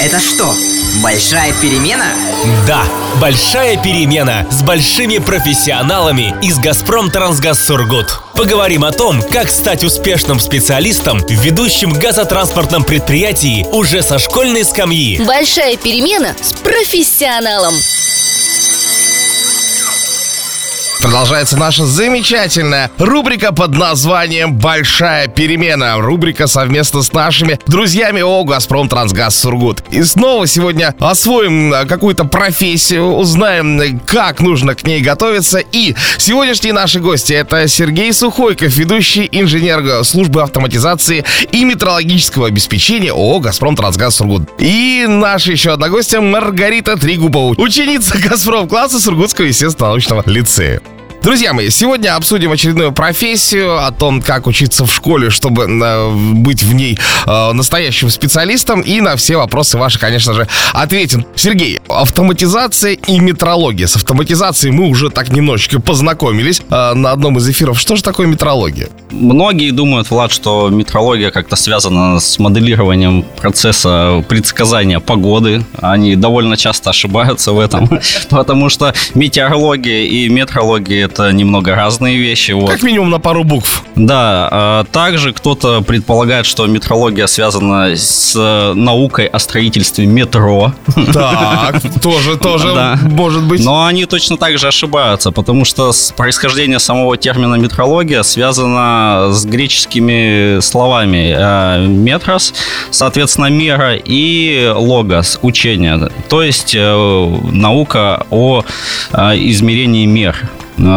Это что, большая перемена? Да, большая перемена с большими профессионалами из «Газпром Трансгаз Сургут». Поговорим о том, как стать успешным специалистом в ведущем газотранспортном предприятии уже со школьной скамьи. Большая перемена с профессионалом. Продолжается наша замечательная рубрика под названием «Большая перемена». Рубрика совместно с нашими друзьями ООО «Газпром Трансгаз Сургут». И снова сегодня освоим э, какую-то профессию, узнаем, как нужно к ней готовиться. И сегодняшние наши гости — это Сергей Сухойков, ведущий инженер службы автоматизации и метрологического обеспечения ООО «Газпром Трансгаз Сургут». И наша еще одна гостья Маргарита Тригубова, ученица «Газпром» класса Сургутского естественно-научного лицея. Друзья мои, сегодня обсудим очередную профессию, о том, как учиться в школе, чтобы э, быть в ней э, настоящим специалистом. И на все вопросы ваши, конечно же, ответим. Сергей, автоматизация и метрология. С автоматизацией мы уже так немножечко познакомились э, на одном из эфиров. Что же такое метрология? Многие думают, Влад, что метрология как-то связана с моделированием процесса предсказания погоды. Они довольно часто ошибаются в этом, потому что метеорология и метрология это немного разные вещи. Вот. Как минимум на пару букв. Да. А также кто-то предполагает, что метрология связана с э, наукой о строительстве метро. Так, тоже, тоже да. может быть. Но они точно так же ошибаются, потому что происхождение самого термина метрология связано с греческими словами э, метрос, соответственно, мера и логос, учение. То есть э, наука о измерении мер.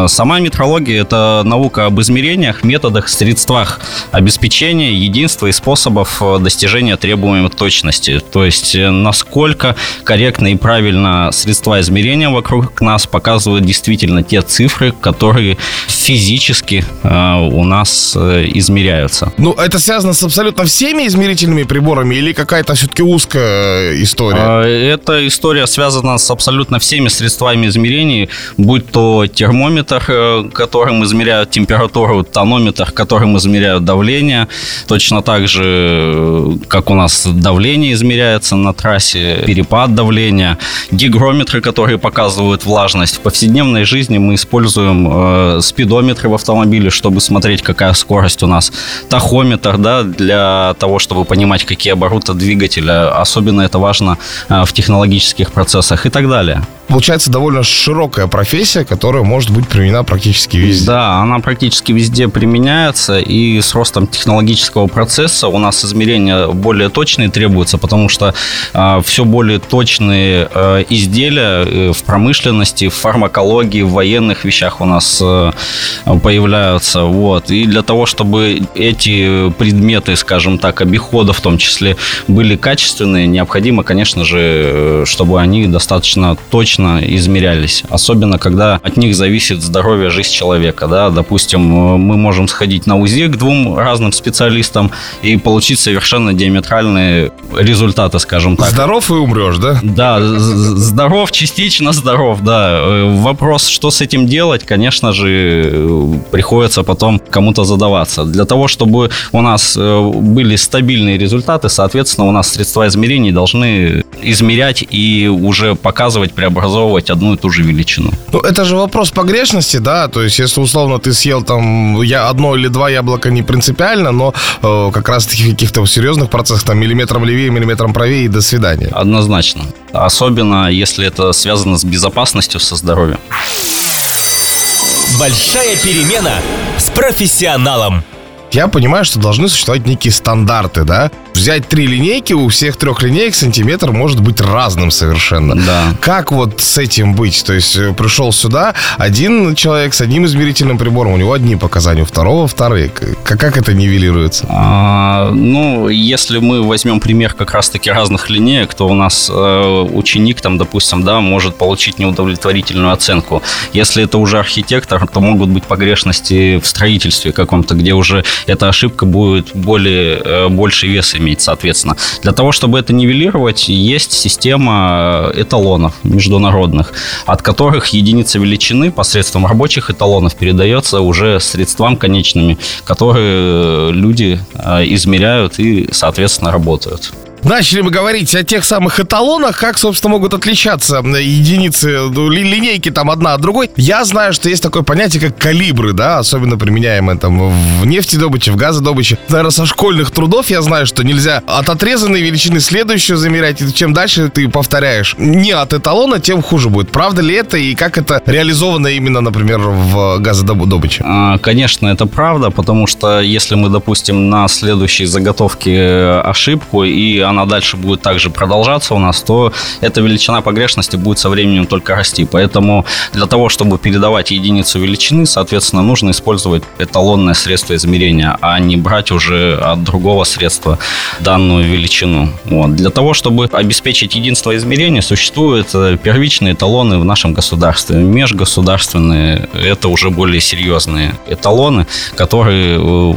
Э, сама метрология – это наука об измерениях, методах, средствах обеспечения единства и способов э, достижения требуемой точности. То есть, э, насколько корректно и правильно средства измерения вокруг нас показывают действительно те цифры, которые физически у нас измеряются. Ну, это связано с абсолютно всеми измерительными приборами или какая-то все-таки узкая история? Эта история связана с абсолютно всеми средствами измерений, будь то термометр, термометр, э, которым измеряют температуру, тонометр, которым измеряют давление. Точно так же, э, как у нас давление измеряется на трассе, перепад давления, гигрометры, которые показывают влажность. В повседневной жизни мы используем э, спидометры в автомобиле, чтобы смотреть, какая скорость у нас. Тахометр, да, для того, чтобы понимать, какие обороты двигателя. Особенно это важно в технологических процессах и так далее получается довольно широкая профессия, которая может быть применена практически везде. Да, она практически везде применяется, и с ростом технологического процесса у нас измерения более точные требуются, потому что э, а, все более точные э, изделия в промышленности, в фармакологии, в военных вещах у нас э, появляются. Вот. И для того, чтобы эти предметы, скажем так, обихода в том числе, были качественные, необходимо, конечно же, э, чтобы они достаточно точно точно измерялись. Особенно, когда от них зависит здоровье, жизнь человека. Да? Допустим, мы можем сходить на УЗИ к двум разным специалистам и получить совершенно диаметральные результаты, скажем так. Здоров и умрешь, да? Да, здоров, частично здоров, да. Вопрос, что с этим делать, конечно же, приходится потом кому-то задаваться. Для того, чтобы у нас э, были стабильные результаты, соответственно, у нас средства измерений должны измерять и уже показывать преобразовывать одну и ту же величину. Ну, это же вопрос погрешности, да, то есть если условно ты съел там я одно или два яблока не принципиально, но э, как раз таки в каких-то серьезных процессах там миллиметром левее, миллиметром правее и до свидания. Однозначно. Особенно если это связано с безопасностью, со здоровьем. Большая перемена с профессионалом. Я понимаю, что должны существовать некие стандарты, да? взять три линейки, у всех трех линеек сантиметр может быть разным совершенно. Да. Как вот с этим быть? То есть э, пришел сюда один человек с одним измерительным прибором, у него одни показания, у второго вторые. Как, как это нивелируется? А, ну, если мы возьмем пример как раз-таки разных линеек, то у нас э, ученик там, допустим, да, может получить неудовлетворительную оценку. Если это уже архитектор, то могут быть погрешности в строительстве каком-то, где уже эта ошибка будет более, э, больше вес иметь соответственно. Для того, чтобы это нивелировать, есть система э, эталонов международных, от которых единица величины посредством рабочих эталонов передается уже средствам конечными, которые э, люди измеряют и, соответственно, работают. Начали мы говорить о тех самых эталонах, как, собственно, могут отличаться единицы, ну, линейки там одна от другой. Я знаю, что есть такое понятие, как калибры, да, особенно применяемые там в нефтедобыче, в газодобыче. Наверное, со школьных трудов я знаю, что нельзя от отрезанной величины следующую замерять, и чем дальше ты повторяешь не от эталона, тем хуже будет. Правда ли это, и как это реализовано именно, например, в газодобыче? А, конечно, это правда, потому что если мы допустим на следующей заготовке э, ошибку, и она дальше будет также продолжаться у нас, то эта величина погрешности будет со временем только расти. Поэтому для того, чтобы передавать единицу величины, соответственно, нужно использовать эталонное средство измерения, а не брать уже от другого средства данную величину. Вот. Для того, чтобы обеспечить единство измерения, существуют э, первичные эталоны в нашем государстве. Межгосударственные – это уже более серьезные эталоны, которые э,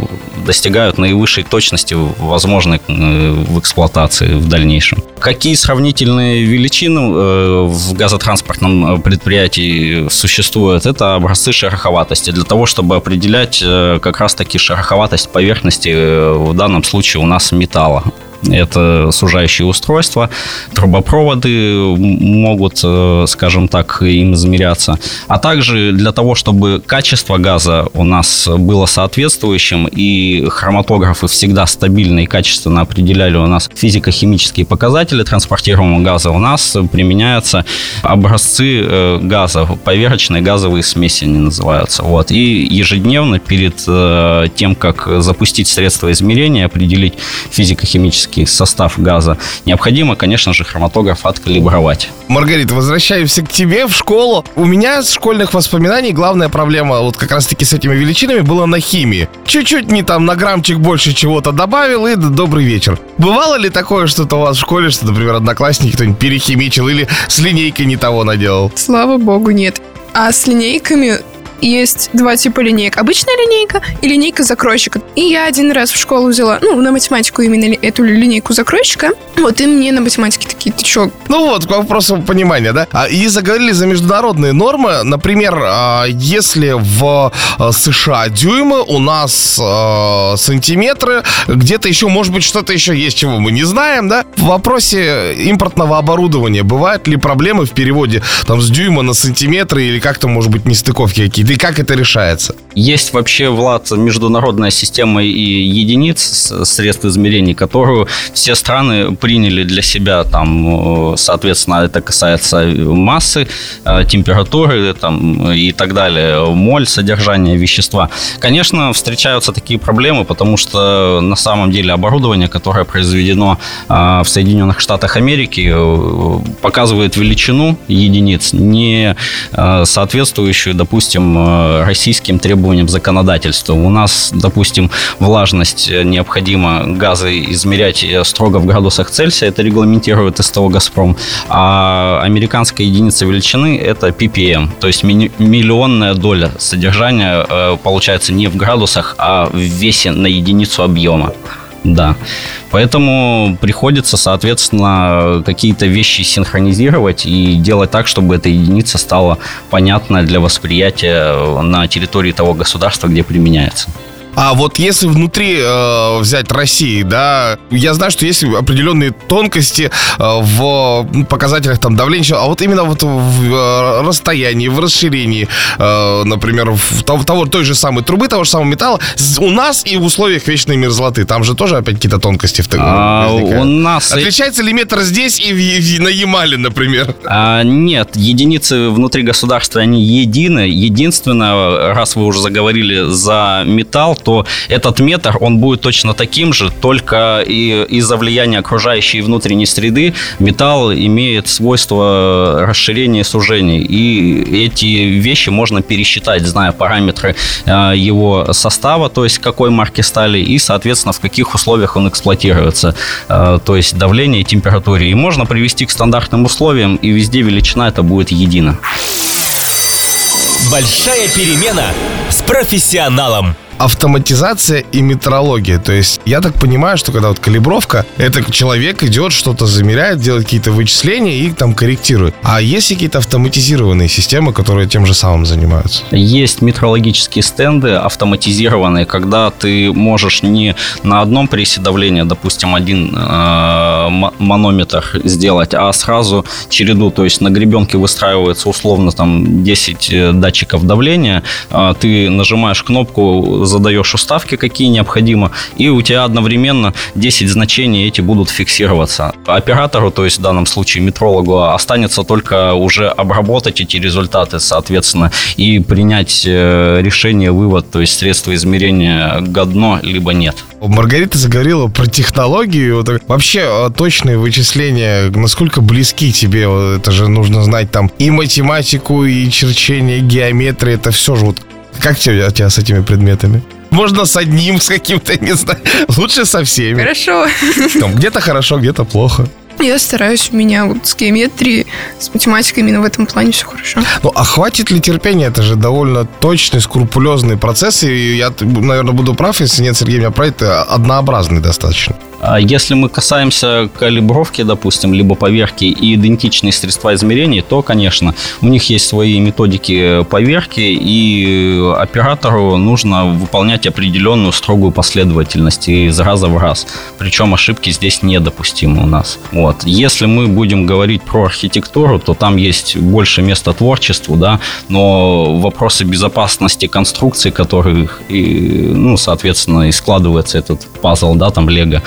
достигают наивысшей точности, возможной э, в эксплуатации в дальнейшем. Какие сравнительные величины э, в газотранспортном предприятии существуют? Это образцы шероховатости. Для того, чтобы определять как раз-таки шероховатость поверхности, в данном случае у нас металла. Это сужающие устройства, трубопроводы могут, э, скажем так, им измеряться. А также для того, чтобы качество газа у нас было соответствующим, и хроматографы всегда стабильно и качественно определяли у нас физико-химические показатели транспортируемого газа, у нас применяются образцы э, газа, поверочные газовые смеси они называются. Вот. И ежедневно перед э, тем, как запустить средства измерения, определить физико-химические химический состав газа, необходимо, конечно же, хроматограф откалибровать. Маргарита, возвращаемся к тебе в школу. У меня с школьных воспоминаний главная проблема вот как раз-таки с этими величинами была на химии. Чуть-чуть не там на граммчик больше чего-то добавил и добрый вечер. Бывало ли такое что-то у вас в школе, что, например, одноклассники кто-нибудь перехимичил или с линейкой не того наделал? Слава богу, нет. А с линейками есть два типа линеек. Обычная линейка и линейка закройщика. И я один раз в школу взяла, ну, на математику именно эту линейку закройщика. Вот, и мне на математике такие, ты чё? Ну вот, к вопросу понимания, да? А, и заговорили за международные нормы. Например, а, если в а, США дюймы, у нас сантиметры, где-то еще, может быть, что-то еще есть, чего мы не знаем, да? В вопросе импортного оборудования бывают ли проблемы в переводе там с дюйма на сантиметры или как-то, может быть, нестыковки какие-то? И как это решается? Есть вообще, Влад, международная система и единиц средств измерений, которую все страны приняли для себя. Там, э, соответственно, это касается массы, э, температуры там, и так далее, моль, содержания вещества. Конечно, встречаются такие проблемы, потому что на самом деле оборудование, которое произведено э, в Соединенных Штатах Америки, показывает величину единиц, не соответствующую, допустим, Э, российским требованиям законодательства. У нас, допустим, влажность э, необходимо газы измерять э, строго в градусах Цельсия, это регламентирует СТО «Газпром», а американская единица величины – это ppm, то есть миллионная доля содержания получается не в градусах, а в весе на единицу объема. Да. Поэтому приходится, соответственно, какие-то вещи синхронизировать и делать так, чтобы эта единица стала понятна для восприятия на территории того государства, где применяется. А вот если внутри э, взять России, да, я знаю, что есть определенные тонкости э, в показателях там давления, а вот именно вот в э, расстоянии, в расширении, э, например, в того, того той же самой трубы, того же самого металла, у нас и в условиях вечной мерзлоты, там же тоже опять какие-то тонкости в а, У нас отличается ли метр здесь и, в, и на Ямале, например? А, нет, единицы внутри государства они едины. Единственное, раз вы уже заговорили за металл, то этот метр, он будет точно таким же, только и из-за влияния окружающей и внутренней среды металл имеет свойство расширения и сужения. И эти вещи можно пересчитать, зная параметры э, его состава, то есть какой марки стали, и, соответственно, в каких условиях он эксплуатируется, э, то есть давление и температуре. И можно привести к стандартным условиям, и везде величина это будет едина. Большая перемена с профессионалом. Автоматизация и метрология. То есть я так понимаю, что когда вот калибровка, это человек идет, что-то замеряет, делает какие-то вычисления и там корректирует. А есть какие-то автоматизированные системы, которые тем же самым занимаются? Есть метрологические стенды автоматизированные, когда ты можешь не на одном прессе давления, допустим, один э, манометр сделать, а сразу череду, то есть на гребенке выстраивается условно там 10 э, датчиков давления, э, ты нажимаешь кнопку, задаешь уставки, какие необходимо, и у тебя одновременно 10 значений эти будут фиксироваться. Оператору, то есть в данном случае метрологу, останется только уже обработать эти результаты, соответственно, и принять э, решение, вывод, то есть средство измерения годно, либо нет. Маргарита заговорила про технологию. Вообще точные вычисления, насколько близки тебе? Это же нужно знать там и математику, и черчение, и геометрия. Это все же вот как тебе, у тебя с этими предметами? Можно с одним, с каким-то, не знаю. Лучше со всеми. Хорошо. Там, где-то хорошо, где-то плохо. Я стараюсь, у меня вот с геометрией, с математикой именно в этом плане все хорошо. Ну, а хватит ли терпения? Это же довольно точный, скрупулезный процесс, и я, наверное, буду прав, если нет, Сергей меня про это однообразный достаточно. А если мы касаемся калибровки, допустим, либо поверки и идентичные средства измерений, то, конечно, у них есть свои методики поверки, и оператору нужно выполнять определенную строгую последовательность из раза в раз. Причем ошибки здесь недопустимы у нас. Вот. Если мы будем говорить про архитектуру, то там есть больше места творчеству, да, но вопросы безопасности конструкции, которых, и, ну, соответственно, и складывается этот пазл, да, там, лего,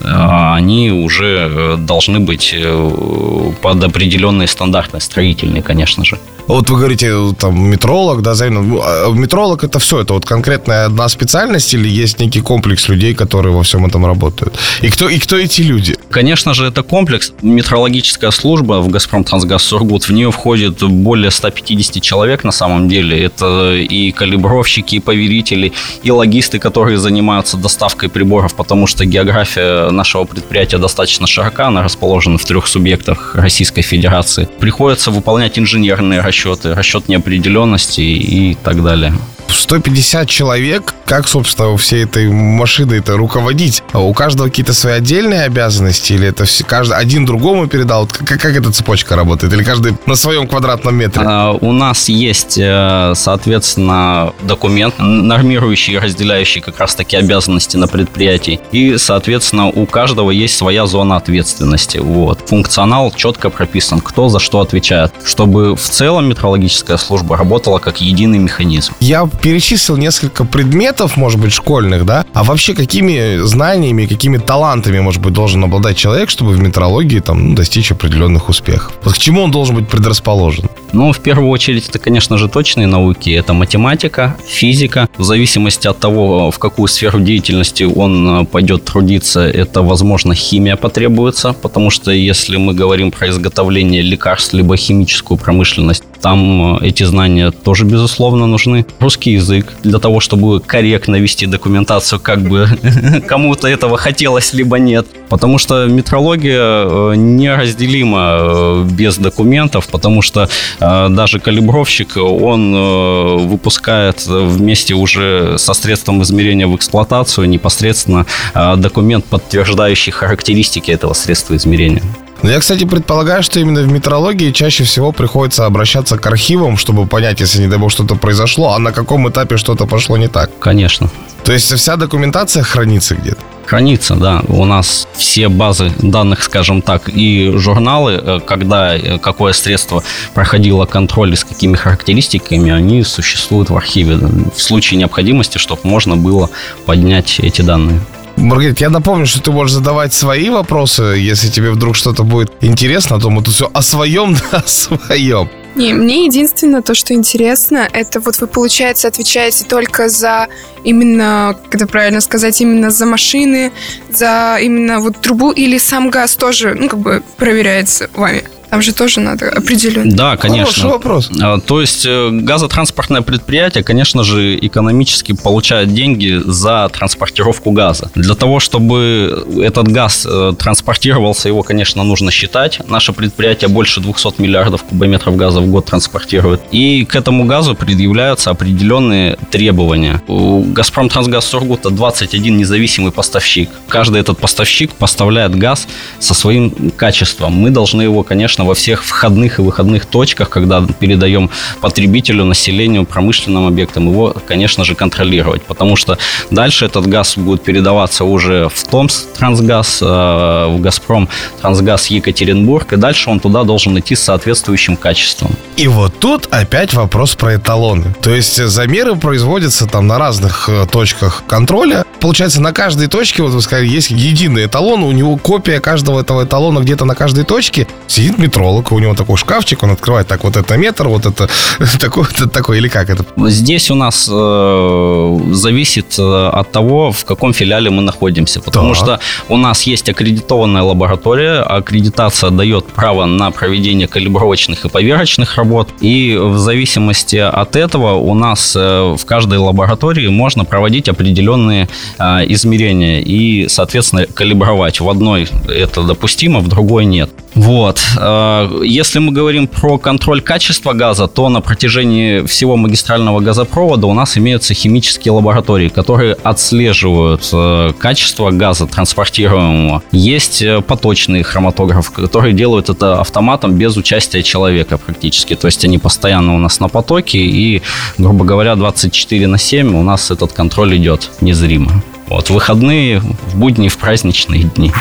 они уже э, должны быть э, под определенные стандарты строительные, конечно же. Вот вы говорите, там, метролог, да, ну, а метролог это все, это вот конкретная одна специальность или есть некий комплекс людей, которые во всем этом работают? И кто, и кто эти люди? Конечно же, это комплекс. Метрологическая служба в «Газпром Трансгаз Сургут», в нее входит более 150 человек на самом деле. Это и калибровщики, и поверители, и логисты, которые занимаются доставкой приборов, потому что география нашего предприятия достаточно широка, она расположена в трех субъектах Российской Федерации. Приходится выполнять инженерные расчеты, расчет неопределенности и так далее. 150 человек, как, собственно, всей этой машиной это руководить? А у каждого какие-то свои отдельные обязанности? Или это все, каждый один другому передал? Как, как эта цепочка работает? Или каждый на своем квадратном метре? А, у нас есть, э, соответственно, документ, нормирующий и разделяющий как раз-таки обязанности на предприятии. И, соответственно, у каждого есть своя зона ответственности. Вот. Функционал четко прописан, кто за что отвечает, чтобы в целом метрологическая служба работала как единый механизм. Я перечислил несколько предметов, может быть, школьных, да? А вообще какими знаниями, какими талантами, может быть, должен обладать человек, чтобы в метрологии там ну, достичь определенных успехов? Вот к чему он должен быть предрасположен? Ну, в первую очередь, это, конечно же, точные науки. Это математика, физика. В зависимости от того, в какую сферу деятельности он э, пойдет трудиться, это, возможно, химия потребуется, потому что если мы говорим про изготовление лекарств, либо химическую промышленность, там э, эти знания тоже, безусловно, нужны. Русский язык для того, чтобы корректно вести документацию, как бы кому-то этого хотелось, либо нет. Потому что метрология э, неразделима без документов, потому что а, даже калибровщик, он э, выпускает вместе уже со средством измерения в эксплуатацию непосредственно документ, подтверждающий характеристики этого средства измерения. Но я, кстати, предполагаю, что именно в метрологии чаще всего приходится обращаться к архивам, чтобы понять, если, не дай бог, что-то произошло, а на каком этапе что-то пошло не так. Конечно. То есть вся документация хранится где-то? Хранится, да. У нас все базы данных, скажем так, и журналы, э, когда э, какое средство проходило контроль и с какими характеристиками, они существуют в архиве в случае необходимости, чтобы можно было поднять эти данные. Маргарита, я напомню, что ты можешь задавать свои вопросы, если тебе вдруг что-то будет интересно, то мы тут все о своем, да, о своем. Не, мне единственное то, что интересно, это вот вы, получается, отвечаете только за именно, как это правильно сказать, именно за машины, за именно вот трубу или сам газ тоже, ну, как бы проверяется вами? Там же тоже надо определенно. Да, конечно. Хороший вопрос. А, То есть э, газотранспортное предприятие, конечно же, экономически получает деньги за транспортировку газа. Для того, чтобы этот газ э, транспортировался, его, конечно, нужно считать. Наше предприятие больше 200 миллиардов кубометров газа в год транспортирует. И к этому газу предъявляются определенные требования. У «Газпром Трансгаз Сургута» 21 независимый поставщик. Каждый этот поставщик поставляет газ со своим качеством. Мы должны его, конечно, во всех входных и выходных точках, когда передаем потребителю, населению, промышленным объектам, его, конечно же, контролировать. Потому что дальше этот газ будет передаваться уже в Томск Трансгаз, э, в Газпром Трансгаз Екатеринбург, и дальше он туда должен идти с соответствующим качеством. И вот тут опять вопрос про эталоны. То есть замеры производятся там на разных э, точках контроля. Получается, на каждой точке, вот вы сказали, есть единый эталон, у него копия каждого этого эталона где-то на каждой точке. Сидит метролог, у него такой шкафчик, он открывает так, вот это метр, вот это такой, это такой, или как это? Здесь у нас э, зависит э, от того, в каком филиале мы находимся. Потому Так. что у нас есть аккредитованная лаборатория. Аккредитация дает право на проведение калибровочных и поверочных работ. И в зависимости от этого у нас э, в каждой лаборатории можно проводить определенные э, измерения и, соответственно, калибровать. В одной это допустимо, в другой нет. Вот. Э, Если мы говорим про контроль качества газа, то на протяжении всего магистрального газопровода у нас имеются химические лаборатории, которые отслеживают э, качество газа транспортируемого. Есть э, поточные хроматографы, которые делают это автоматом без участия человека практически. То есть они постоянно у нас на потоке и, грубо говоря, 24 на 7 у нас этот контроль идет незримо. Вот, в выходные, в будни, в праздничные дни.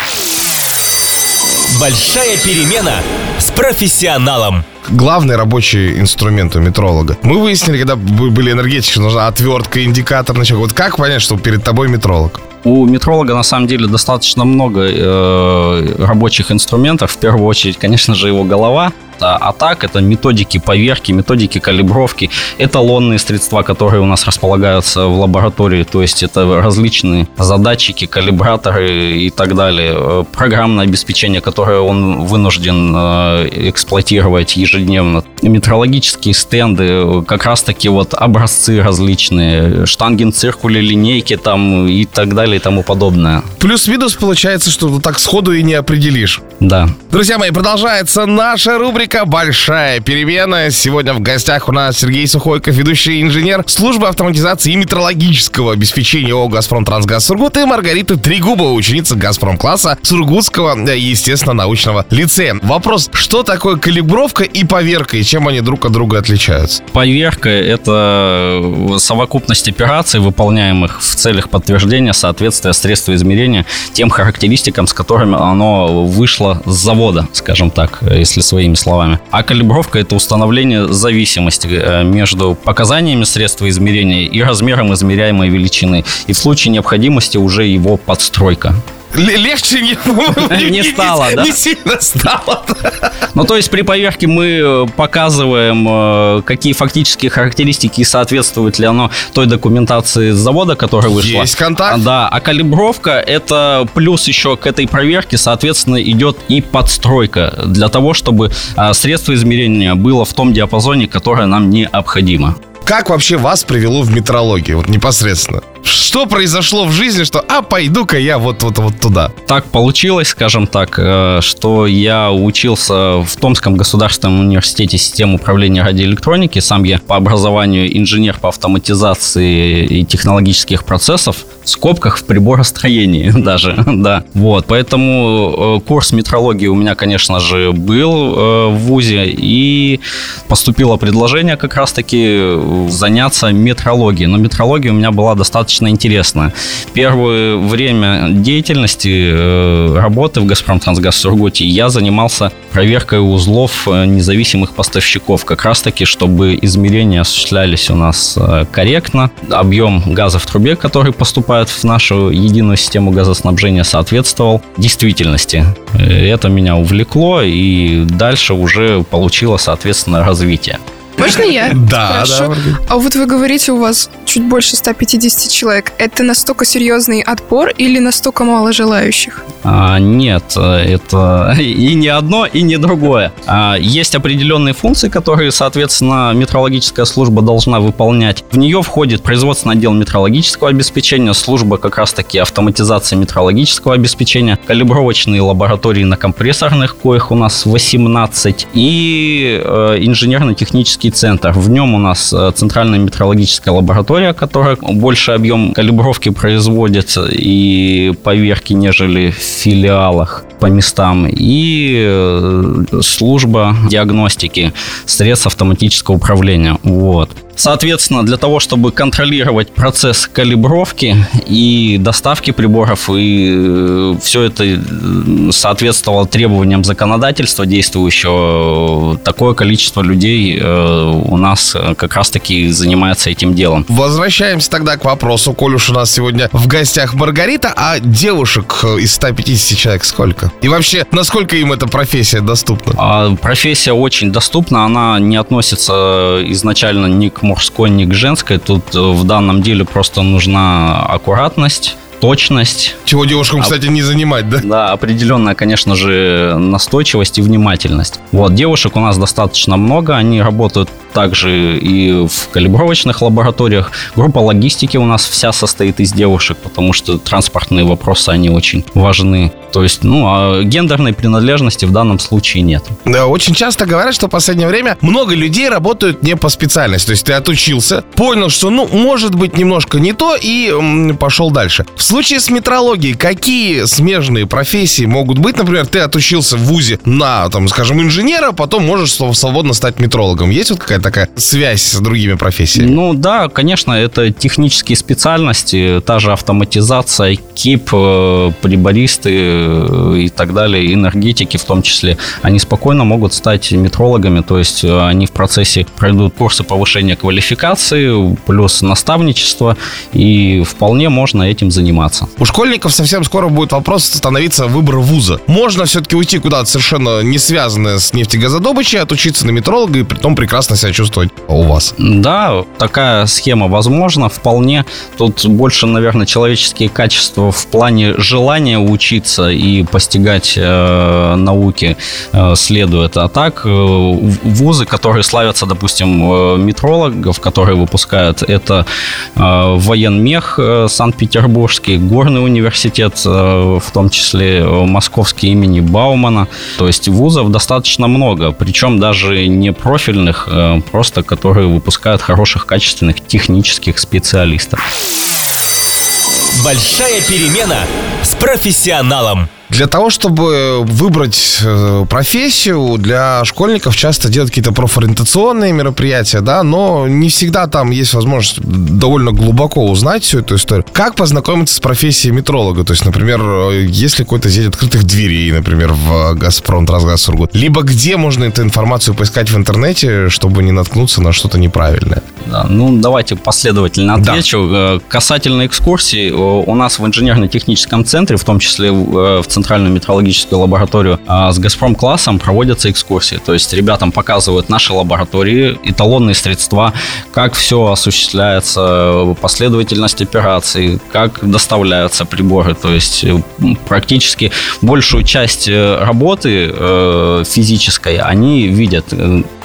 Большая перемена с профессионалом. Главный рабочий инструмент у метролога. Мы выяснили, когда были энергетики, нужна отвертка, индикатор, значит, вот как понять, что перед тобой метролог? У метролога на самом деле достаточно много э, рабочих инструментов. В первую очередь, конечно же, его голова. А, так это методики поверки, методики калибровки, эталонные средства, которые у нас располагаются в лаборатории, то есть это различные задатчики, калибраторы и так далее, Э, программное обеспечение, которое он вынужден э, эксплуатировать ежедневно, метрологические стенды, как раз-таки вот образцы различные, штангенциркули, линейки там и так далее и тому подобное. Плюс-минус получается, что так сходу и не определишь. Да. Друзья мои, продолжается наша рубрика «Большая перемена». Сегодня в гостях у нас Сергей Сухойков, ведущий инженер службы автоматизации и метрологического обеспечения ООО «Газпром Трансгаз Сургут» и Маргарита Трегубова, ученица «Газпром-класса» Сургутского, э, естественно, научного лицея. Вопрос, что такое калибровка и поверка, и чем они друг от друга отличаются? Поверка – это совокупность операций, выполняемых в целях подтверждения соответствия средства измерения тем характеристикам, с которыми оно вышло с завода, скажем так, если своими словами. А калибровка – это установление зависимости э, между показаниями средства измерения и размером измеряемой величины. И в случае необходимости уже его подстройка. Легче не, Не стало, да? Не сильно стало. Ну, то есть при поверке мы э, показываем, э, какие фактические характеристики и соответствует ли оно той документации с завода, которая вышла. Есть контакт. Да, а калибровка это плюс еще к этой проверке, соответственно, идет и подстройка для того, чтобы а, средство измерения было в том диапазоне, которое нам необходимо. Как вообще вас привело в метрологию, вот непосредственно? Что произошло в жизни, что, а, пойду-ка я вот, вот, вот туда? Так получилось, скажем так, э, что я учился в Томском государственном университете систем управления радиоэлектроники. Сам я по образованию инженер по автоматизации и технологических процессов, в скобках в приборостроении даже, да. Вот, поэтому э, курс метрологии у меня, конечно же, был э, в ВУЗе, и поступило предложение как раз-таки заняться метрологией. Но метрология у меня была достаточно интересная. Первое время деятельности, э, работы в «Газпром Трансгаз Сургуте» я занимался проверкой узлов э, независимых поставщиков, как раз-таки, чтобы измерения осуществлялись у нас э, корректно, объем газа в трубе, который поступает в нашу единую систему газоснабжения, соответствовал действительности. Это меня увлекло, и дальше уже получило, соответственно, развитие. Можно я Да, спрошу? да. А вот вы говорите, у вас чуть больше 150 человек. Это настолько серьезный отбор или настолько мало желающих? А, нет, это и не одно, и не другое. А, есть определенные функции, которые, соответственно, метрологическая служба должна выполнять. В нее входит производственный отдел метрологического обеспечения, служба как раз-таки автоматизации метрологического обеспечения, калибровочные лаборатории на компрессорных, коих у нас 18, и э, инженерно-технический центр. В нем у нас э, центральная метрологическая лаборатория, которая больше объем калибровки производит и поверки, нежели в филиалах по местам, и э, служба диагностики средств автоматического управления. Вот. Соответственно, для того, чтобы контролировать процесс калибровки и доставки приборов, и э, все это э, соответствовало требованиям законодательства действующего, такое количество людей у нас как раз-таки занимается этим делом. Возвращаемся тогда к вопросу, коль уж у нас сегодня в гостях Маргарита, а девушек из 150 человек сколько? И вообще, насколько им эта профессия доступна? А, профессия очень доступна, она не относится изначально ни к мужской, ни к женской. Тут э, в данном деле просто нужна аккуратность точность. Чего девушкам, кстати, не занимать, да? Да, определенная, конечно же, настойчивость и внимательность. Вот, девушек у нас достаточно много, они работают также и в калибровочных лабораториях. Группа логистики у нас вся состоит из девушек, потому что транспортные вопросы, они очень важны. То есть, ну, а гендерной принадлежности в данном случае нет. Да, очень часто говорят, что в последнее время много людей работают не по специальности. То есть ты отучился, понял, что, ну, может быть, немножко не то, и м, пошел дальше. В случае с метрологией, какие смежные профессии могут быть? Например, ты отучился в ВУЗе на, там, скажем, инженера, потом можешь свободно стать метрологом. Есть вот какая-то такая связь с другими профессиями? Ну да, конечно, это технические специальности, та же автоматизация, КИП, э, прибористы э, и так далее, энергетики в том числе. Они спокойно могут стать метрологами, то есть э, они в процессе пройдут курсы повышения квалификации, плюс наставничество, и вполне можно этим заниматься. У школьников совсем скоро будет вопрос становиться выбор вуза. Можно все-таки уйти куда-то совершенно не связанное с нефтегазодобычей, отучиться на метролога и при том прекрасно себя чувствовать у вас. Да, такая схема возможна вполне. Тут больше, наверное, человеческие качества в плане желания учиться и постигать э, науки э, следует. А так, э, вузы, которые славятся, допустим, э, метрологов, которые выпускают, это э, военмех э, Санкт-Петербургский, Горный университет, э, в том числе э, Московский имени Баумана. То есть вузов достаточно много, причем даже не профильных, э, просто которые выпускают хороших, качественных технических специалистов. Большая перемена с профессионалом. Для того, чтобы выбрать э, профессию, для школьников часто делают какие-то профориентационные мероприятия, да, но не всегда там есть возможность довольно глубоко узнать всю эту историю. Как познакомиться с профессией метролога? То есть, например, э, есть ли какой-то сеть открытых дверей, например, в «Газпром», «Трансгаз», «Сургут», либо где можно эту информацию поискать в интернете, чтобы не наткнуться на что-то неправильное? Да, ну, давайте последовательно отвечу. Да. Касательно экскурсий, у нас в инженерно-техническом центре, в том числе в центральную метрологическую лабораторию а с «Газпром-классом» проводятся экскурсии. То есть ребятам показывают наши лаборатории, эталонные средства, как все осуществляется, последовательность операций, как доставляются приборы. То есть э, практически большую часть э, работы э, физической они видят,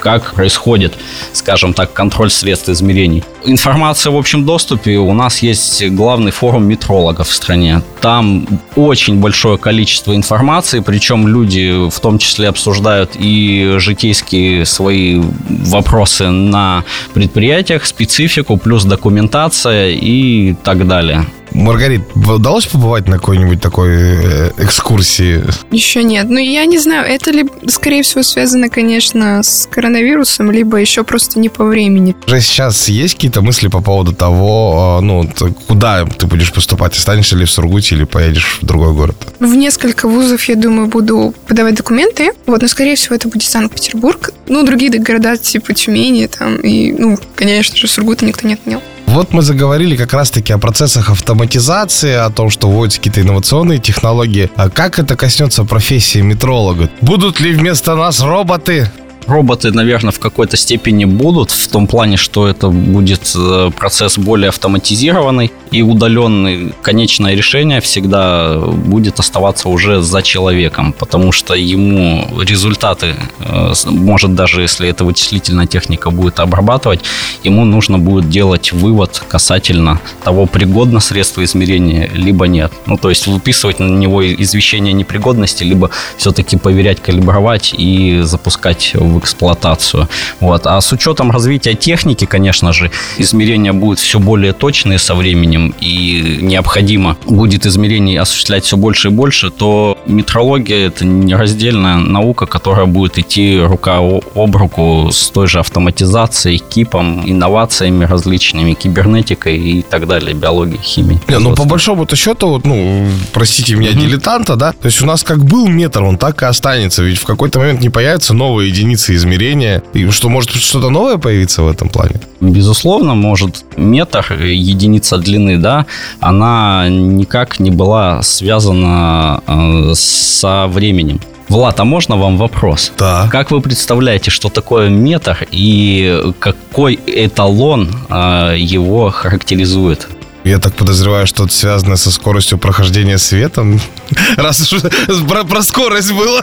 как происходит, скажем так, контроль средств измерений. Информация в общем доступе. У нас есть главный форум метрологов в стране. Там очень большое количество информации, причем люди в том числе обсуждают и житейские свои вопросы на предприятиях, специфику, плюс документация и так далее. Маргарит, удалось побывать на какой-нибудь такой э, экскурсии? Еще нет. Ну, я не знаю, это ли, скорее всего, связано, конечно, с коронавирусом, либо еще просто не по времени. Уже сейчас есть какие-то мысли по поводу того, а, ну, куда ты будешь поступать? Останешься ли в Сургуте или поедешь в другой город? В несколько вузов, я думаю, буду подавать документы. Вот, но, скорее всего, это будет Санкт-Петербург. Ну, другие города, типа Тюмени, там, и, ну, конечно же, Сургута никто не отменял. Вот мы заговорили как раз-таки о процессах автоматизации, о том, что вводятся какие-то инновационные технологии. А как это коснется профессии метролога? Будут ли вместо нас роботы? Роботы, наверное, в какой-то степени будут, в том плане, что это будет э, процесс более автоматизированный и удаленный. Конечное решение всегда будет оставаться уже за человеком, потому что ему результаты, э, может даже если эта вычислительная техника будет обрабатывать, ему нужно будет делать вывод касательно того, пригодно средство измерения, либо нет. Ну, то есть выписывать на него извещение непригодности, либо все-таки поверять, калибровать и запускать в эксплуатацию. Вот. А с учетом развития техники, конечно же, измерения будут все более точные со временем, и необходимо будет измерений осуществлять все больше и больше, то метрология – это нераздельная наука, которая будет идти рука об руку с той же автоматизацией, кипом, инновациями различными, кибернетикой и так далее, биологией, химией. Не, ну, по большому-то счету, вот, ну, простите меня, дилетанта, да, то есть у нас как был метр, он так и останется, ведь в какой-то момент не появятся новые единицы измерения, и что, может что-то новое появиться в этом плане? Безусловно, может метр, единица длины, да, она никак не была связана э, со временем. Влад, а можно вам вопрос? Да. Как вы представляете, что такое метр и какой эталон э, его характеризует? Я так подозреваю, что это связано со скоростью прохождения света. Раз уж про, про скорость было.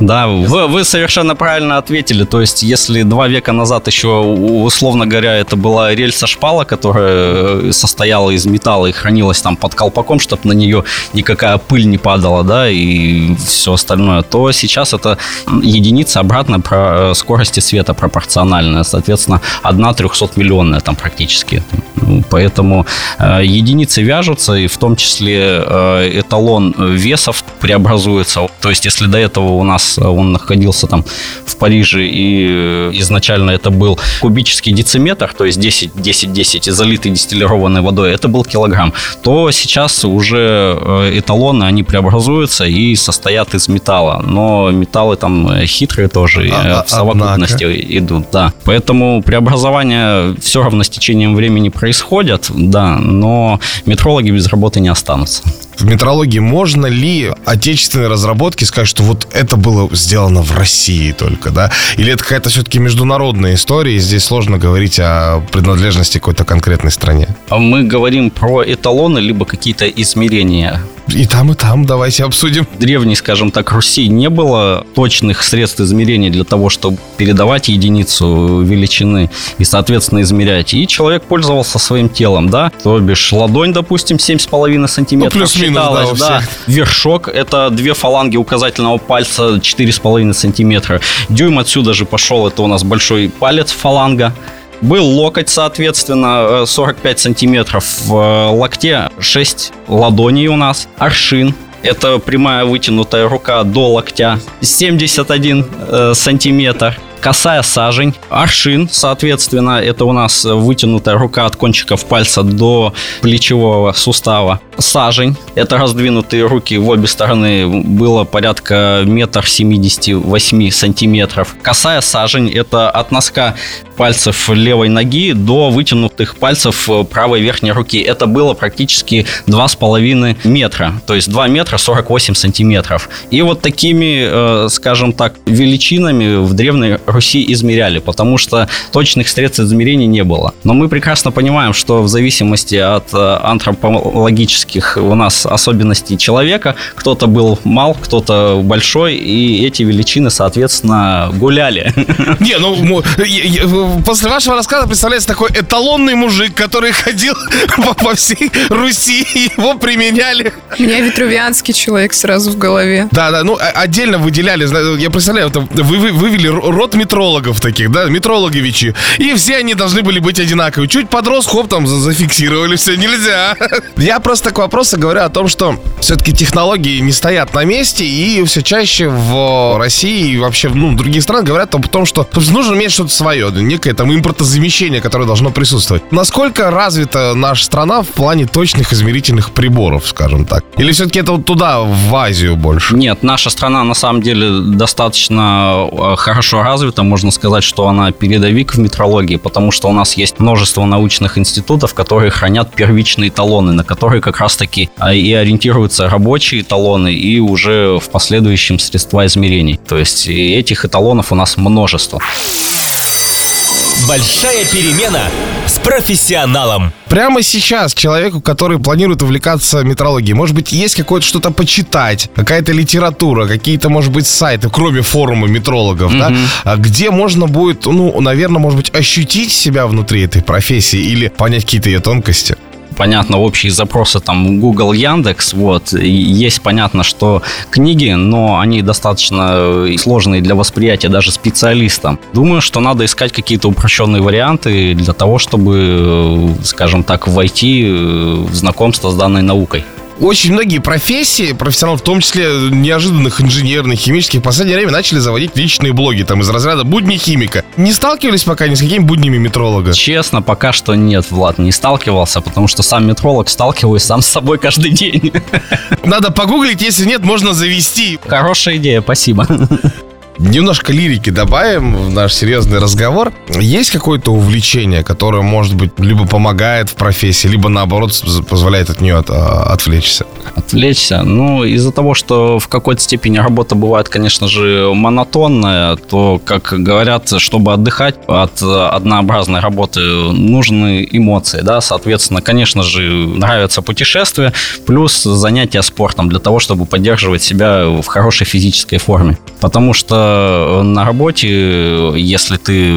Да, вы, вы совершенно правильно ответили. То есть, если два века назад еще, условно говоря, это была рельса шпала, которая э, состояла из металла и хранилась там под колпаком, чтобы на нее никакая пыль не падала, да, и все остальное, то сейчас это единица обратно про э, скорости света пропорциональная. Соответственно, одна трехсотмиллионная там практически. Поэтому э, единицы вяжутся, и в том числе э, эталон весов преобразуется. То есть, если до этого у нас он находился там в Париже, и изначально это был кубический дециметр, то есть 10, 10, 10, залитый дистиллированной водой, это был килограмм, то сейчас уже э, эталоны, они преобразуются и состоят из металла. Но металлы там хитрые тоже А- в совокупности идут, да. Поэтому преобразование все равно с течением времени происходят, да, но метрологи без работы не останутся. В метрологии можно ли отечественные разработки сказать, что вот это было сделано в России только, да? Или это какая-то все-таки международная история, и здесь сложно говорить о принадлежности какой-то конкретной стране? Мы говорим про эталоны, либо какие-то измерения и там, и там давайте обсудим. Древней, скажем так, Руси не было точных средств измерения для того, чтобы передавать единицу величины и, соответственно, измерять. И человек пользовался своим телом, да, то бишь ладонь, допустим, 7,5 сантиметров. Ну, плюс-минус, да, у да. Вершок – это две фаланги указательного пальца 4,5 сантиметра. Дюйм отсюда же пошел, это у нас большой палец фаланга. Был локоть, соответственно, 45 э, сантиметров. В э, локте 6 ладоней у нас. Аршин. Это прямая вытянутая рука до локтя. 71 э, сантиметр косая сажень, аршин, соответственно, это у нас вытянутая рука от кончиков пальца до плечевого сустава. Сажень, это раздвинутые руки в обе стороны, было порядка метр семидесяти восьми сантиметров. Косая сажень, это от носка пальцев левой ноги до вытянутых пальцев правой верхней руки. Это было практически 2,5 метра, то есть 2 метра 48 сантиметров. И вот такими, э, скажем так, величинами в древней Руси измеряли, потому что точных средств измерения не было. Но мы прекрасно понимаем, что в зависимости от э, антропологических у нас особенностей человека, кто-то был мал, кто-то большой, и эти величины, соответственно, гуляли. Не, ну, после вашего рассказа представляется такой эталонный мужик, который ходил по, всей Руси, его применяли. У меня ветрувианский человек сразу в голове. Да, да, ну, отдельно выделяли, я представляю, вы, вы вывели рот метрологов таких, да, метрологовичи. И все они должны были быть одинаковые. Чуть подрос, хоп, там зафиксировали, все, нельзя. Я просто к вопросу говорю о том, что все-таки технологии не стоят на месте, и все чаще в России и вообще ну, в других странах говорят о том, что нужно иметь что-то свое, некое там импортозамещение, которое должно присутствовать. Насколько развита наша страна в плане точных измерительных приборов, скажем так? Или все-таки это вот туда, в Азию больше? Нет, наша страна на самом деле достаточно э, хорошо развита развита. Можно сказать, что она передовик в метрологии, потому что у нас есть множество научных институтов, которые хранят первичные талоны, на которые как раз-таки а, и ориентируются рабочие талоны и уже в последующем средства измерений. То есть этих эталонов у нас множество. Большая перемена с профессионалом. Прямо сейчас человеку, который планирует увлекаться метрологией, может быть, есть какое-то что-то почитать, какая-то литература, какие-то, может быть, сайты, кроме форума метрологов, mm-hmm. да, а где можно будет, ну, наверное, может быть, ощутить себя внутри этой профессии или понять какие-то ее тонкости? Понятно, общие запросы там Google, Яндекс, вот, и есть понятно, что книги, но они достаточно э, сложные для восприятия даже специалистам. Думаю, что надо искать какие-то упрощенные варианты для того, чтобы, э, скажем так, войти э, в знакомство с данной наукой очень многие профессии, профессионалы, в том числе неожиданных инженерных, химических, в последнее время начали заводить личные блоги, там, из разряда будни химика. Не сталкивались пока ни с какими буднями метролога? Честно, пока что нет, Влад, не сталкивался, потому что сам метролог сталкиваюсь сам с собой каждый день. Надо погуглить, если нет, можно завести. Хорошая идея, спасибо. Немножко лирики добавим в наш серьезный разговор. Есть какое-то увлечение, которое, может быть, либо помогает в профессии, либо, наоборот, позволяет от нее от, а, отвлечься? Отвлечься? Ну, из-за того, что в какой-то степени работа бывает, конечно же, монотонная, то, как говорят, чтобы отдыхать от однообразной работы, нужны эмоции, да, соответственно, конечно же, нравятся путешествия, плюс занятия спортом для того, чтобы поддерживать себя в хорошей физической форме. Потому что Э, на работе, если ты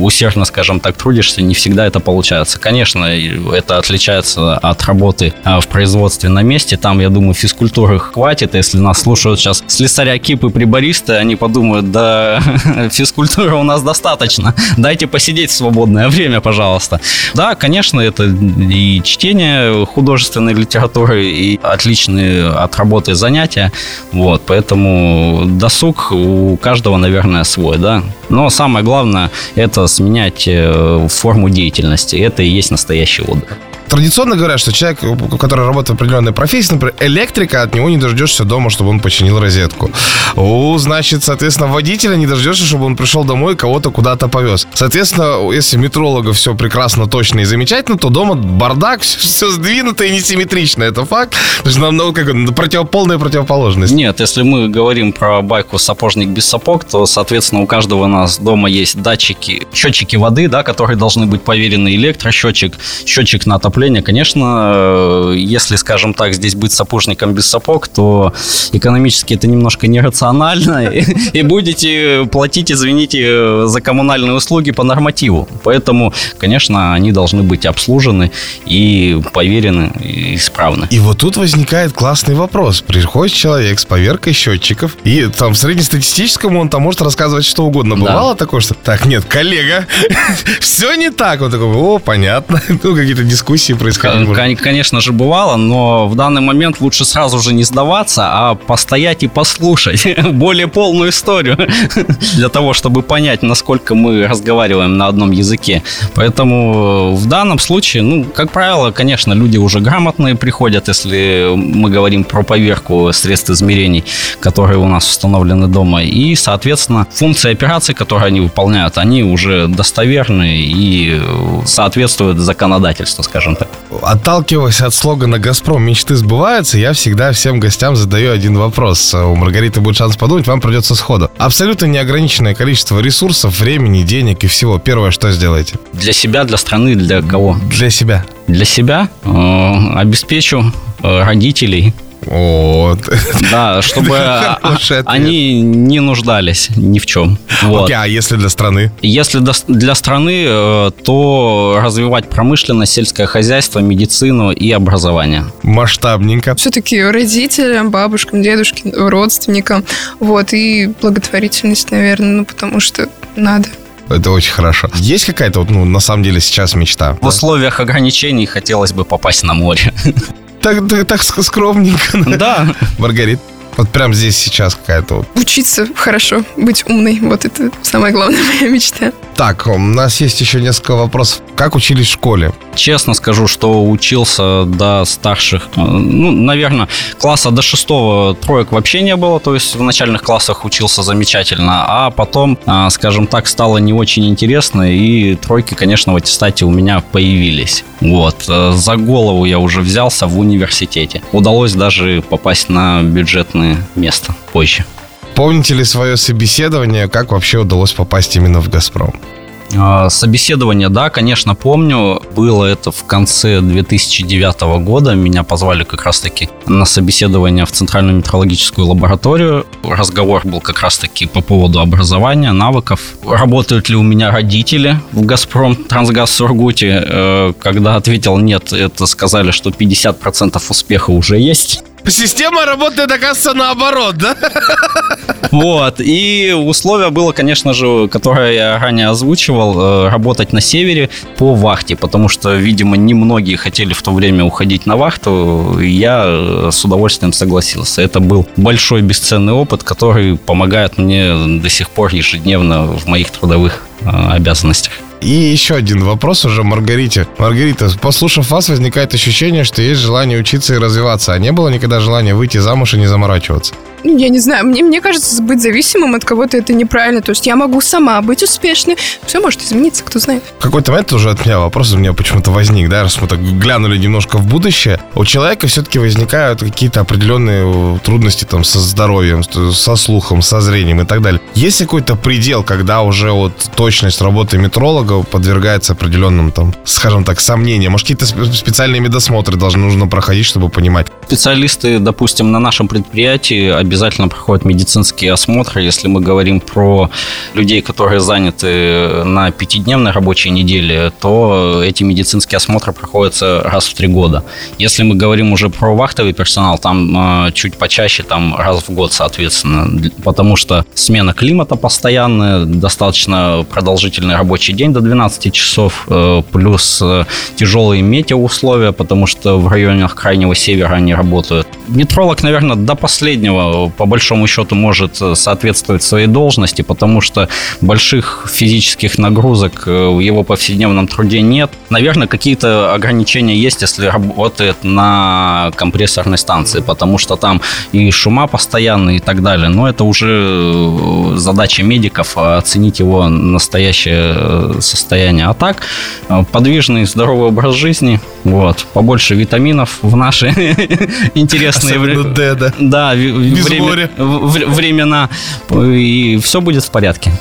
усердно, скажем так, трудишься, не всегда это получается. Конечно, это отличается от работы э, в производстве на месте. Там, я думаю, физкультуры хватит. Если нас слушают сейчас слесаря, кипы, прибористы, они подумают, да, физкультуры у нас достаточно. Дайте посидеть в свободное время, пожалуйста. Да, конечно, это и чтение художественной литературы, и отличные от работы занятия. Вот, поэтому досуг у у каждого, наверное, свой, да. Но самое главное – это сменять э, форму деятельности. Это и есть настоящий отдых. Традиционно говорят, что человек, который работает в определенной профессии, например, электрика, от него не дождешься дома, чтобы он починил розетку. У, значит, соответственно, водителя не дождешься, чтобы он пришел домой и кого-то куда-то повез. Соответственно, если метролога все прекрасно, точно и замечательно, то дома бардак, все, все сдвинуто и несимметрично. Это факт. То есть нам ну, как, против, полная противоположность. Нет, если мы говорим про байку сапожник без сапог, то, соответственно, у каждого у нас дома есть датчики, счетчики воды, да, которые должны быть поверены, электросчетчик, счетчик на отопление отопления, конечно, э, если, скажем так, здесь быть сапожником без сапог, то экономически это немножко нерационально, и будете платить, извините, за коммунальные услуги по нормативу. Поэтому, конечно, они должны быть обслужены и поверены, и исправны. И вот тут возникает классный вопрос. Приходит человек с поверкой счетчиков, и там среднестатистическому он там может рассказывать что угодно. Бывало да. такое, что так, нет, коллега, все не так. Он такой, о, понятно. Ну, какие-то дискуссии дискуссии происходили? Конечно же, бывало, но в данный момент лучше сразу же не сдаваться, а постоять и послушать более полную историю для того, чтобы понять, насколько мы разговариваем на одном языке. Поэтому э, в данном случае, ну, как правило, конечно, люди уже грамотные приходят, если мы говорим про поверку средств измерений, которые у нас установлены дома. И, соответственно, функции операций, которые они выполняют, они уже достоверны и э, соответствуют законодательству, скажем так. Отталкиваясь от слогана «Газпром. Мечты сбываются», я всегда всем гостям задаю один вопрос. У Маргариты будет шанс подумать, вам придется сходу. Абсолютно неограниченное количество ресурсов, времени, денег и всего. Первое, что сделаете? Для себя, для страны, для кого? Для себя. Для себя э, обеспечу э, родителей вот. Да, чтобы они не нуждались ни в чем. Вот. Окей, а если для страны? Если для страны, э, то развивать промышленность, сельское хозяйство, медицину и образование. Масштабненько. Все-таки родителям, бабушкам, дедушкам, родственникам. Вот, и благотворительность, наверное, ну, потому что надо. Это очень хорошо. Есть какая-то, вот, ну, на самом деле, сейчас мечта? В да? условиях ограничений хотелось бы попасть на море. так, так, скромненько. Да. Маргарит, вот прям здесь сейчас какая-то вот. Учиться хорошо, быть умной. Вот это самая главная моя мечта. Так, у нас есть еще несколько вопросов. Как учились в школе? Честно скажу, что учился до старших, э, ну, наверное, класса до шестого троек вообще не было, то есть в начальных классах учился замечательно, а потом, э, скажем так, стало не очень интересно, и тройки, конечно, в аттестате у меня появились. Вот. Э, за голову я уже взялся в университете. Удалось даже попасть на бюджетное место позже. Помните ли свое собеседование, как вообще удалось попасть именно в «Газпром»? А, собеседование, да, конечно, помню. Было это в конце 2009 года. Меня позвали как раз-таки на собеседование в Центральную метрологическую лабораторию. Разговор был как раз-таки по поводу образования, навыков. Работают ли у меня родители в «Газпром» Трансгаз Сургуте? Э, когда ответил нет, это сказали, что 50% успеха уже есть. Система работает, оказывается, наоборот, да? Вот. И условие было, конечно же, которое я ранее озвучивал, э, работать на севере по вахте, потому что, видимо, немногие хотели в то время уходить на вахту. Я э, с удовольствием согласился. Это был большой бесценный опыт, который помогает мне до сих пор ежедневно в моих трудовых э, обязанностях. И еще один вопрос уже Маргарите. Маргарита, послушав вас, возникает ощущение, что есть желание учиться и развиваться, а не было никогда желания выйти замуж и не заморачиваться? Ну, я не знаю, мне, мне кажется, быть зависимым от кого-то это неправильно. То есть я могу сама быть успешной. Все может измениться, кто знает. В какой-то момент уже от меня вопрос у меня почему-то возник, да, раз мы так глянули немножко в будущее. У человека все-таки возникают какие-то определенные трудности там со здоровьем, со слухом, со зрением и так далее. Есть какой-то предел, когда уже вот точность работы метролога подвергается определенным там, скажем так, сомнениям? Может, какие-то специальные медосмотры должны нужно проходить, чтобы понимать? Специалисты, допустим, на нашем предприятии обязательно проходят медицинские осмотры. Если мы говорим про людей, которые заняты на пятидневной рабочей неделе, то эти медицинские осмотры проходятся раз в три года. Если мы говорим уже про вахтовый персонал, там э, чуть почаще, там раз в год, соответственно, потому что смена климата постоянная, достаточно продолжительный рабочий день до 12 часов, э, плюс э, тяжелые метеоусловия, потому что в районах Крайнего Севера они работают. Метролог, наверное, до последнего по большому счету может э, соответствовать своей должности, потому что больших физических нагрузок э, в его повседневном труде нет. Наверное, какие-то ограничения есть, если работает на компрессорной станции, потому что там и шума постоянные и так далее. Но это уже э, задача медиков оценить его настоящее состояние. А так, подвижный здоровый образ жизни, вот, побольше витаминов в наши интересные времена. Да, время, времена, и все будет в порядке.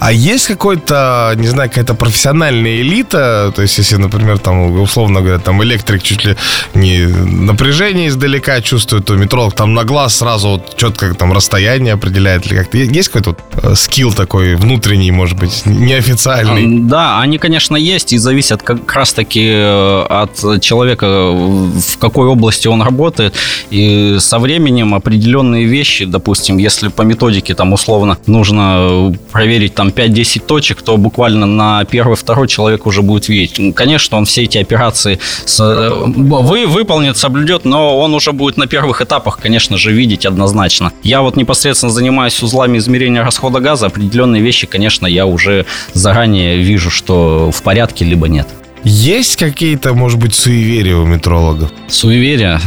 А есть какой-то, не знаю, какая-то профессиональная элита, то есть если, например, там, условно говоря, там электрик чуть ли не напряжение издалека чувствует, то метролог там на глаз сразу вот четко там расстояние определяет или как-то. Есть какой-то вот э, скилл такой внутренний, может быть, неофициальный? Да, они, конечно, есть и зависят как раз-таки э, от человека, в какой области он работает. И со временем определенные вещи, допустим, если по методике там условно нужно проверить там 5-10 точек, то буквально на первый-второй человек уже будет видеть. Ну, конечно, он все эти операции с, э, вы, выполнит, соблюдет, но он уже будет на первых этапах, конечно же, видеть однозначно. Я вот непосредственно занимаюсь узлами измерения расхода газа, определенные вещи, конечно, я уже заранее вижу, что в порядке, либо нет. Есть какие-то, может быть, суеверия у метрологов? Суеверия?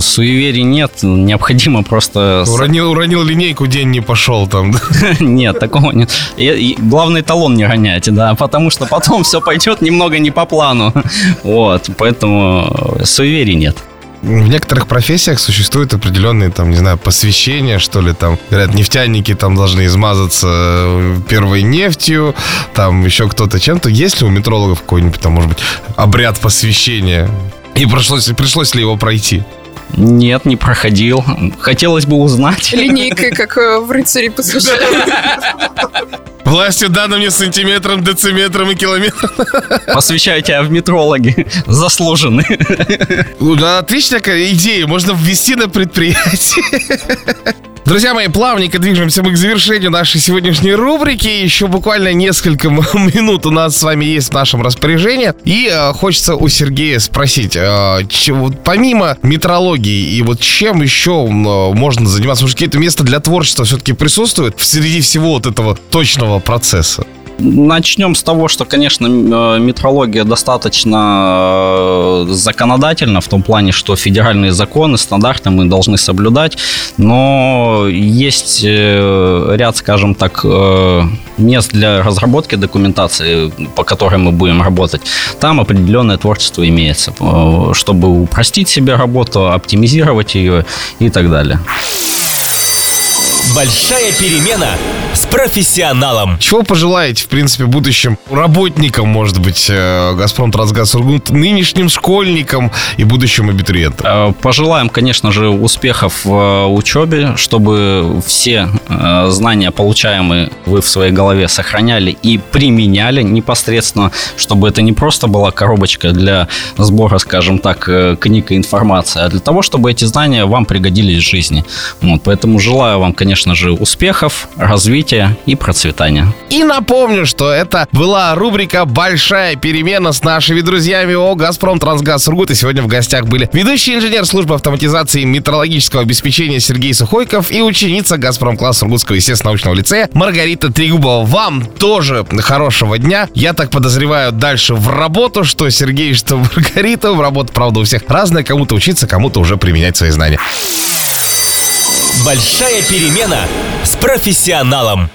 Суеверий нет. Необходимо просто... Уронил, уронил линейку, день не пошел там. Нет, такого нет. Главный талон не роняйте, да, потому что потом все пойдет немного не по плану. Вот, поэтому суеверий нет. В некоторых профессиях существуют определенные, там, не знаю, посвящения, что ли, там, говорят, нефтяники там должны измазаться э, первой нефтью, там еще кто-то чем-то. Есть ли у метрологов какой-нибудь, там, может быть, обряд посвящения? И пришлось, пришлось ли его пройти? Нет, не проходил. Хотелось бы узнать. Линейкой, как э, в рыцаре посвящения. Властью дана мне сантиметром, дециметром и километром. Посвящаю тебя в метрологи. Заслуженный. Да, отличная идея. Можно ввести на предприятие. Друзья мои, плавненько движемся мы к завершению нашей сегодняшней рубрики. Еще буквально несколько минут у нас с вами есть в нашем распоряжении. И э, хочется у Сергея спросить, э, че, помимо метрологии и вот чем еще э, можно заниматься? Может, какие-то места для творчества все-таки присутствуют среди всего вот этого точного процесса? Начнем с того, что, конечно, э, метрология достаточно э, законодательна в том плане, что федеральные законы, стандарты мы должны соблюдать, но есть э, ряд, скажем так, мест для разработки документации, по которой мы будем работать. Там определенное творчество имеется, чтобы упростить себе работу, оптимизировать ее и так далее. Большая перемена с профессионалом. Чего пожелаете, в принципе, будущим работникам, может быть, э, Газпром Трансгаз Сургут, нынешним школьникам и будущим абитуриентам? Э, пожелаем, конечно же, успехов в э, учебе, чтобы все знания, получаемые вы в своей голове, сохраняли и применяли непосредственно, чтобы это не просто была коробочка для сбора, скажем так, книг и информации, а для того, чтобы эти знания вам пригодились в жизни. Вот, поэтому желаю вам, конечно же, успехов, развития и процветания. И напомню, что это была рубрика «Большая перемена» с нашими друзьями о «Газпром Трансгаз Сургут». И сегодня в гостях были ведущий инженер службы автоматизации метрологического обеспечения Сергей Сухойков и ученица «Газпром класс Сургутского естественно-научного лицея» Маргарита Трегубова. Вам тоже хорошего дня. Я так подозреваю дальше в работу, что Сергей, что Маргарита. В работу, правда, у всех разная. Кому-то учиться, кому-то уже применять свои знания. Большая перемена с профессионалом.